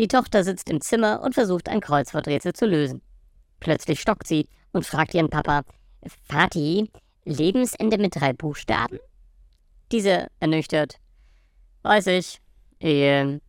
Die Tochter sitzt im Zimmer und versucht ein Kreuzworträtsel zu lösen. Plötzlich stockt sie und fragt ihren Papa, Vati, Lebensende mit drei Buchstaben? Diese ernüchtert. Weiß ich. Ehe,